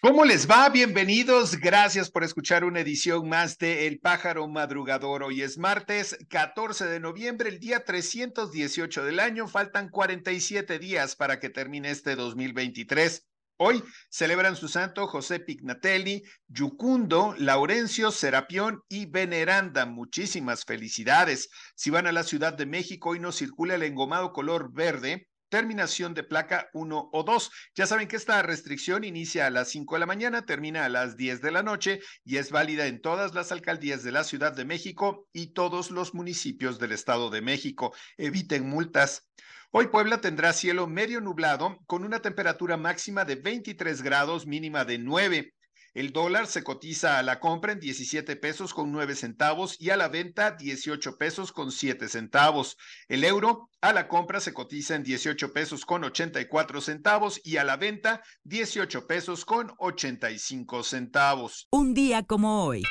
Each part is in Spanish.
¿Cómo les va? Bienvenidos. Gracias por escuchar una edición más de El Pájaro Madrugador. Hoy es martes 14 de noviembre, el día 318 del año. Faltan 47 días para que termine este 2023. Hoy celebran su santo José Pignatelli, Yucundo, Laurencio, Serapión y Veneranda. Muchísimas felicidades. Si van a la Ciudad de México, hoy nos circula el engomado color verde terminación de placa 1 o 2. Ya saben que esta restricción inicia a las 5 de la mañana, termina a las 10 de la noche y es válida en todas las alcaldías de la Ciudad de México y todos los municipios del Estado de México. Eviten multas. Hoy Puebla tendrá cielo medio nublado con una temperatura máxima de 23 grados, mínima de 9. El dólar se cotiza a la compra en 17 pesos con 9 centavos y a la venta 18 pesos con 7 centavos. El euro a la compra se cotiza en 18 pesos con 84 centavos y a la venta 18 pesos con 85 centavos. Un día como hoy.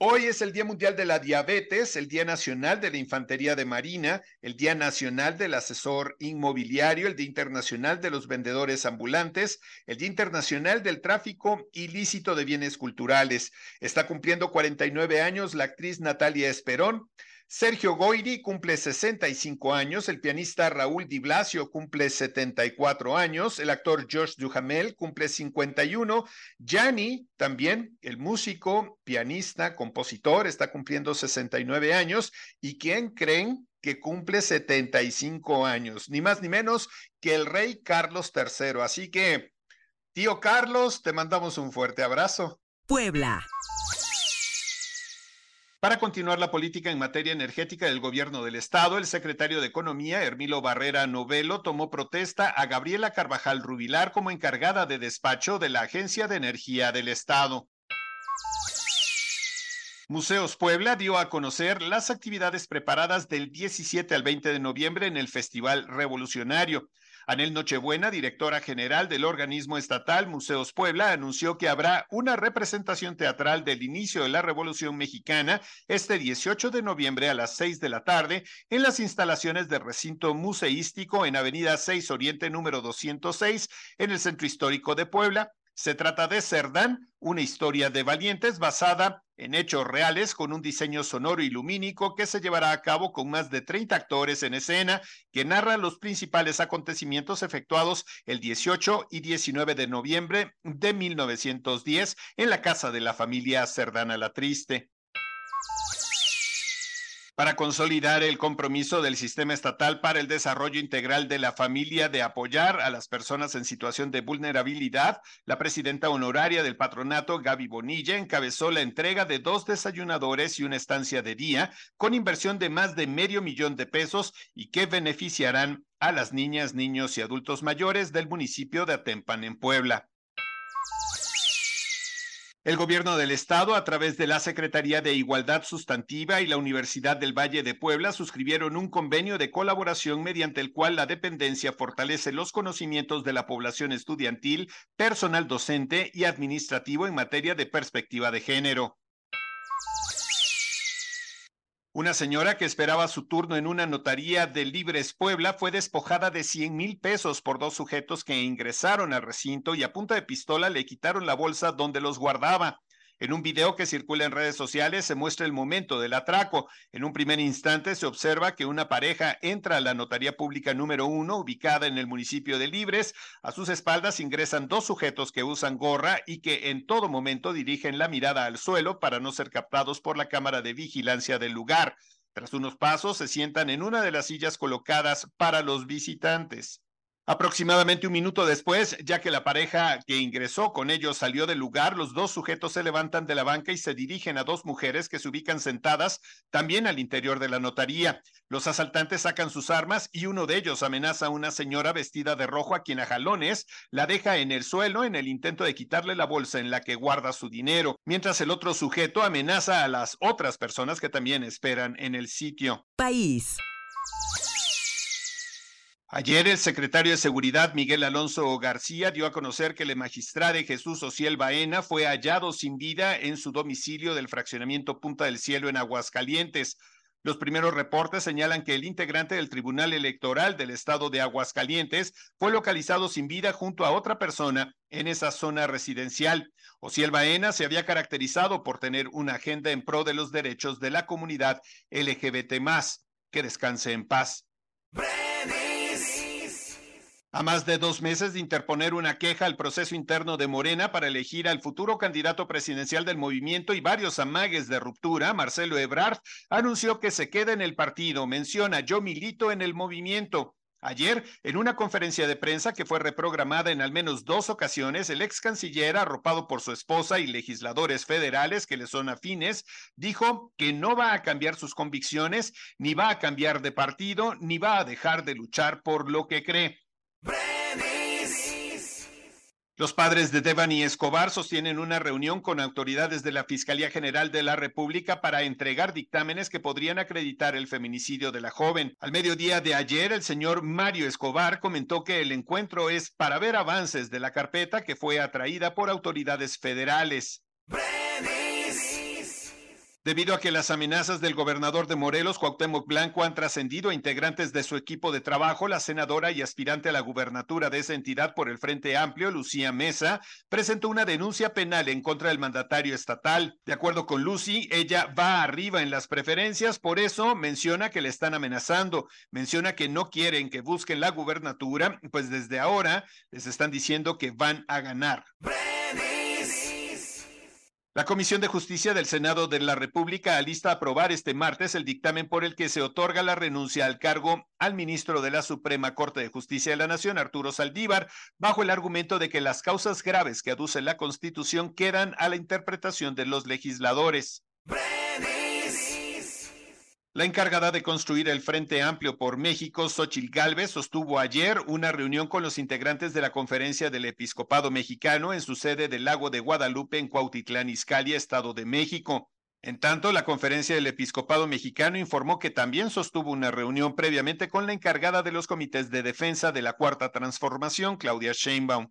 Hoy es el Día Mundial de la Diabetes, el Día Nacional de la Infantería de Marina, el Día Nacional del Asesor Inmobiliario, el Día Internacional de los Vendedores Ambulantes, el Día Internacional del Tráfico Ilícito de Bienes Culturales. Está cumpliendo 49 años la actriz Natalia Esperón. Sergio Goiri cumple 65 años, el pianista Raúl Di Blasio cumple 74 años, el actor Josh Duhamel cumple 51, Gianni también, el músico, pianista, compositor, está cumpliendo 69 años, ¿y quién creen que cumple 75 años? Ni más ni menos que el rey Carlos III. Así que, tío Carlos, te mandamos un fuerte abrazo. Puebla. Para continuar la política en materia energética del gobierno del estado, el secretario de Economía, Hermilo Barrera Novelo, tomó protesta a Gabriela Carvajal Rubilar como encargada de despacho de la Agencia de Energía del Estado. Museos Puebla dio a conocer las actividades preparadas del 17 al 20 de noviembre en el Festival Revolucionario. Anel Nochebuena, directora general del organismo estatal Museos Puebla, anunció que habrá una representación teatral del inicio de la Revolución Mexicana este 18 de noviembre a las 6 de la tarde en las instalaciones del recinto museístico en Avenida 6 Oriente número 206 en el Centro Histórico de Puebla. Se trata de Cerdán, una historia de valientes basada en hechos reales con un diseño sonoro y lumínico que se llevará a cabo con más de 30 actores en escena que narra los principales acontecimientos efectuados el 18 y 19 de noviembre de 1910 en la casa de la familia Cerdana la Triste para consolidar el compromiso del sistema estatal para el desarrollo integral de la familia de apoyar a las personas en situación de vulnerabilidad, la presidenta honoraria del patronato, Gaby Bonilla, encabezó la entrega de dos desayunadores y una estancia de día con inversión de más de medio millón de pesos y que beneficiarán a las niñas, niños y adultos mayores del municipio de Atempan en Puebla. El gobierno del estado, a través de la Secretaría de Igualdad Sustantiva y la Universidad del Valle de Puebla, suscribieron un convenio de colaboración mediante el cual la dependencia fortalece los conocimientos de la población estudiantil, personal docente y administrativo en materia de perspectiva de género. Una señora que esperaba su turno en una notaría de Libres Puebla fue despojada de 100 mil pesos por dos sujetos que ingresaron al recinto y a punta de pistola le quitaron la bolsa donde los guardaba. En un video que circula en redes sociales se muestra el momento del atraco. En un primer instante se observa que una pareja entra a la notaría pública número uno, ubicada en el municipio de Libres. A sus espaldas ingresan dos sujetos que usan gorra y que en todo momento dirigen la mirada al suelo para no ser captados por la cámara de vigilancia del lugar. Tras unos pasos se sientan en una de las sillas colocadas para los visitantes. Aproximadamente un minuto después, ya que la pareja que ingresó con ellos salió del lugar, los dos sujetos se levantan de la banca y se dirigen a dos mujeres que se ubican sentadas también al interior de la notaría. Los asaltantes sacan sus armas y uno de ellos amenaza a una señora vestida de rojo a quien a jalones la deja en el suelo en el intento de quitarle la bolsa en la que guarda su dinero, mientras el otro sujeto amenaza a las otras personas que también esperan en el sitio. País. Ayer el secretario de Seguridad Miguel Alonso García dio a conocer que el magistrado Jesús Ociel Baena fue hallado sin vida en su domicilio del fraccionamiento Punta del Cielo en Aguascalientes. Los primeros reportes señalan que el integrante del Tribunal Electoral del Estado de Aguascalientes fue localizado sin vida junto a otra persona en esa zona residencial. Ociel Baena se había caracterizado por tener una agenda en pro de los derechos de la comunidad LGBT+. Que descanse en paz. A más de dos meses de interponer una queja al proceso interno de Morena para elegir al futuro candidato presidencial del movimiento y varios amagues de ruptura, Marcelo Ebrard anunció que se queda en el partido. Menciona, yo milito en el movimiento. Ayer, en una conferencia de prensa que fue reprogramada en al menos dos ocasiones, el ex canciller, arropado por su esposa y legisladores federales que le son afines, dijo que no va a cambiar sus convicciones, ni va a cambiar de partido, ni va a dejar de luchar por lo que cree. Los padres de Devani Escobar sostienen una reunión con autoridades de la Fiscalía General de la República para entregar dictámenes que podrían acreditar el feminicidio de la joven. Al mediodía de ayer, el señor Mario Escobar comentó que el encuentro es para ver avances de la carpeta que fue atraída por autoridades federales. Debido a que las amenazas del gobernador de Morelos, Cuauhtémoc Blanco, han trascendido a integrantes de su equipo de trabajo, la senadora y aspirante a la gubernatura de esa entidad por el Frente Amplio, Lucía Mesa, presentó una denuncia penal en contra del mandatario estatal. De acuerdo con Lucy, ella va arriba en las preferencias, por eso menciona que le están amenazando, menciona que no quieren que busquen la gubernatura, pues desde ahora les están diciendo que van a ganar. La Comisión de Justicia del Senado de la República alista a aprobar este martes el dictamen por el que se otorga la renuncia al cargo al ministro de la Suprema Corte de Justicia de la Nación, Arturo Saldívar, bajo el argumento de que las causas graves que aduce la Constitución quedan a la interpretación de los legisladores. La encargada de construir el Frente Amplio por México, Xochil Gálvez, sostuvo ayer una reunión con los integrantes de la Conferencia del Episcopado Mexicano en su sede del Lago de Guadalupe en Cuautitlán, Izcalli, Estado de México. En tanto, la Conferencia del Episcopado Mexicano informó que también sostuvo una reunión previamente con la encargada de los comités de defensa de la Cuarta Transformación, Claudia Sheinbaum.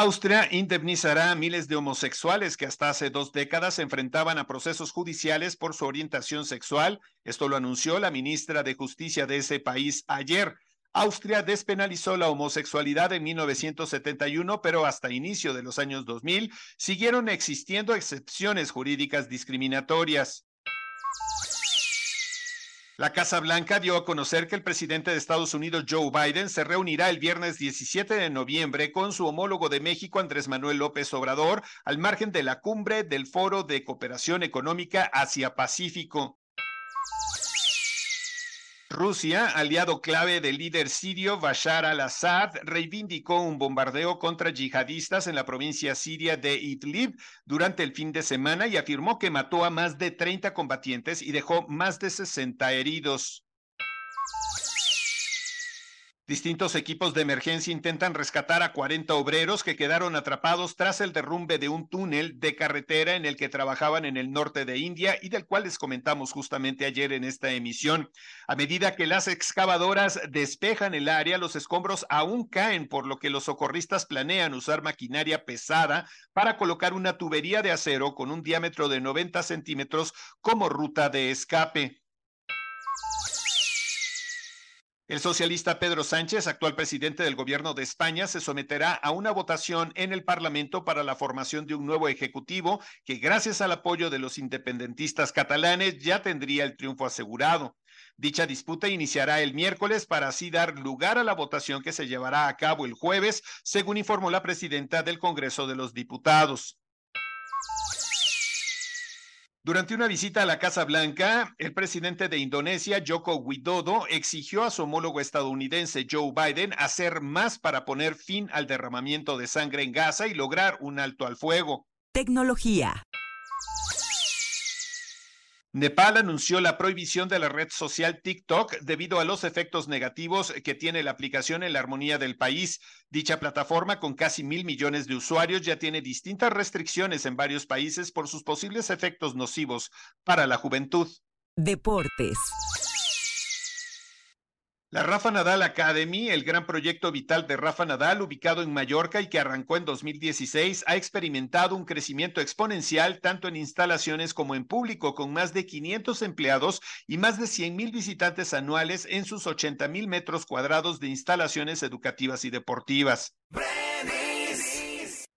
Austria indemnizará a miles de homosexuales que hasta hace dos décadas se enfrentaban a procesos judiciales por su orientación sexual. Esto lo anunció la ministra de Justicia de ese país ayer. Austria despenalizó la homosexualidad en 1971, pero hasta inicio de los años 2000 siguieron existiendo excepciones jurídicas discriminatorias. La Casa Blanca dio a conocer que el presidente de Estados Unidos, Joe Biden, se reunirá el viernes 17 de noviembre con su homólogo de México, Andrés Manuel López Obrador, al margen de la cumbre del Foro de Cooperación Económica Asia-Pacífico. Rusia, aliado clave del líder sirio Bashar al-Assad, reivindicó un bombardeo contra yihadistas en la provincia siria de Idlib durante el fin de semana y afirmó que mató a más de 30 combatientes y dejó más de 60 heridos. Distintos equipos de emergencia intentan rescatar a 40 obreros que quedaron atrapados tras el derrumbe de un túnel de carretera en el que trabajaban en el norte de India y del cual les comentamos justamente ayer en esta emisión. A medida que las excavadoras despejan el área, los escombros aún caen, por lo que los socorristas planean usar maquinaria pesada para colocar una tubería de acero con un diámetro de 90 centímetros como ruta de escape. El socialista Pedro Sánchez, actual presidente del gobierno de España, se someterá a una votación en el Parlamento para la formación de un nuevo ejecutivo que, gracias al apoyo de los independentistas catalanes, ya tendría el triunfo asegurado. Dicha disputa iniciará el miércoles para así dar lugar a la votación que se llevará a cabo el jueves, según informó la presidenta del Congreso de los Diputados. Durante una visita a la Casa Blanca, el presidente de Indonesia, Joko Widodo, exigió a su homólogo estadounidense Joe Biden hacer más para poner fin al derramamiento de sangre en Gaza y lograr un alto al fuego. Tecnología. Nepal anunció la prohibición de la red social TikTok debido a los efectos negativos que tiene la aplicación en la armonía del país. Dicha plataforma, con casi mil millones de usuarios, ya tiene distintas restricciones en varios países por sus posibles efectos nocivos para la juventud. Deportes. La Rafa Nadal Academy, el gran proyecto vital de Rafa Nadal, ubicado en Mallorca y que arrancó en 2016, ha experimentado un crecimiento exponencial tanto en instalaciones como en público, con más de 500 empleados y más de 100 mil visitantes anuales en sus 80 mil metros cuadrados de instalaciones educativas y deportivas.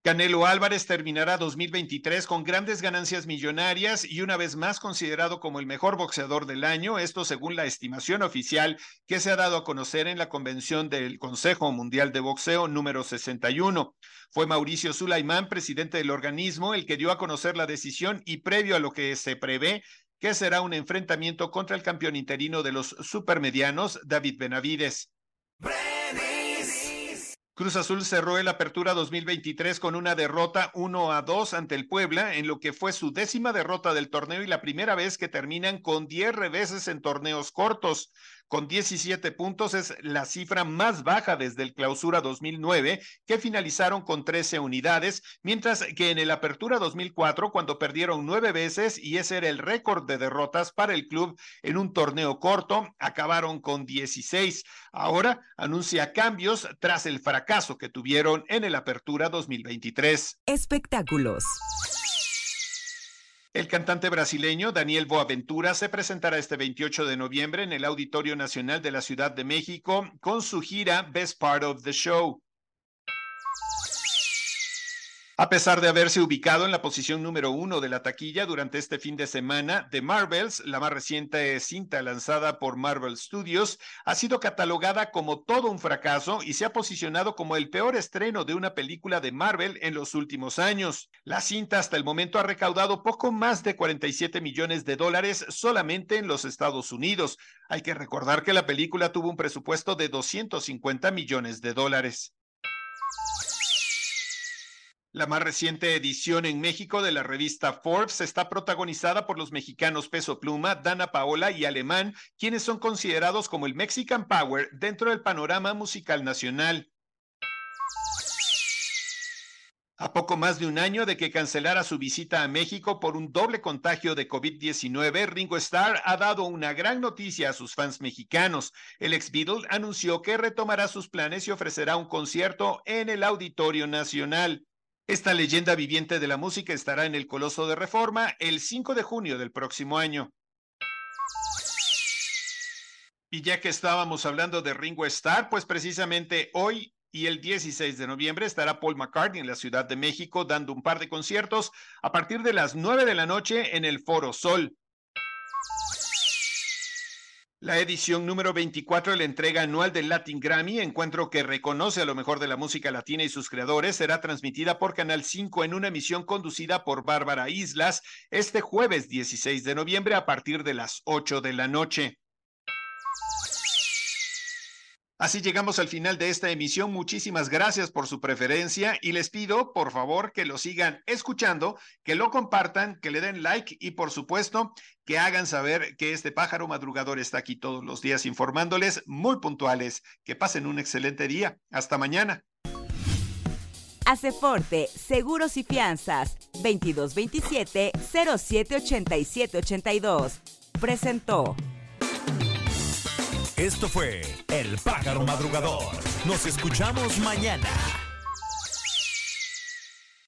Canelo Álvarez terminará 2023 con grandes ganancias millonarias y una vez más considerado como el mejor boxeador del año, esto según la estimación oficial que se ha dado a conocer en la convención del Consejo Mundial de Boxeo número 61. Fue Mauricio Sulaimán, presidente del organismo, el que dio a conocer la decisión y previo a lo que se prevé que será un enfrentamiento contra el campeón interino de los supermedianos, David Benavides. Cruz Azul cerró el Apertura 2023 con una derrota 1 a 2 ante el Puebla, en lo que fue su décima derrota del torneo y la primera vez que terminan con 10 reveses en torneos cortos con 17 puntos es la cifra más baja desde el clausura 2009, que finalizaron con 13 unidades, mientras que en el apertura 2004, cuando perdieron nueve veces, y ese era el récord de derrotas para el club en un torneo corto, acabaron con 16. Ahora anuncia cambios tras el fracaso que tuvieron en el apertura 2023. Espectáculos. El cantante brasileño Daniel Boaventura se presentará este 28 de noviembre en el Auditorio Nacional de la Ciudad de México con su gira Best Part of the Show. A pesar de haberse ubicado en la posición número uno de la taquilla durante este fin de semana, The Marvels, la más reciente cinta lanzada por Marvel Studios, ha sido catalogada como todo un fracaso y se ha posicionado como el peor estreno de una película de Marvel en los últimos años. La cinta hasta el momento ha recaudado poco más de 47 millones de dólares solamente en los Estados Unidos. Hay que recordar que la película tuvo un presupuesto de 250 millones de dólares. La más reciente edición en México de la revista Forbes está protagonizada por los mexicanos Peso Pluma, Dana Paola y Alemán, quienes son considerados como el Mexican Power dentro del panorama musical nacional. A poco más de un año de que cancelara su visita a México por un doble contagio de COVID-19, Ringo Starr ha dado una gran noticia a sus fans mexicanos. El ex Beatle anunció que retomará sus planes y ofrecerá un concierto en el Auditorio Nacional. Esta leyenda viviente de la música estará en el Coloso de Reforma el 5 de junio del próximo año. Y ya que estábamos hablando de Ringo Starr, pues precisamente hoy y el 16 de noviembre estará Paul McCartney en la Ciudad de México dando un par de conciertos a partir de las 9 de la noche en el Foro Sol. La edición número 24 de la entrega anual del Latin Grammy, encuentro que reconoce a lo mejor de la música latina y sus creadores, será transmitida por Canal 5 en una emisión conducida por Bárbara Islas este jueves 16 de noviembre a partir de las 8 de la noche. Así llegamos al final de esta emisión. Muchísimas gracias por su preferencia y les pido, por favor, que lo sigan escuchando, que lo compartan, que le den like y, por supuesto, que hagan saber que este pájaro madrugador está aquí todos los días informándoles muy puntuales. Que pasen un excelente día. Hasta mañana. Forte, Seguros y Fianzas, 2227 078782. Presentó. Esto fue El Pájaro Madrugador. Nos escuchamos mañana.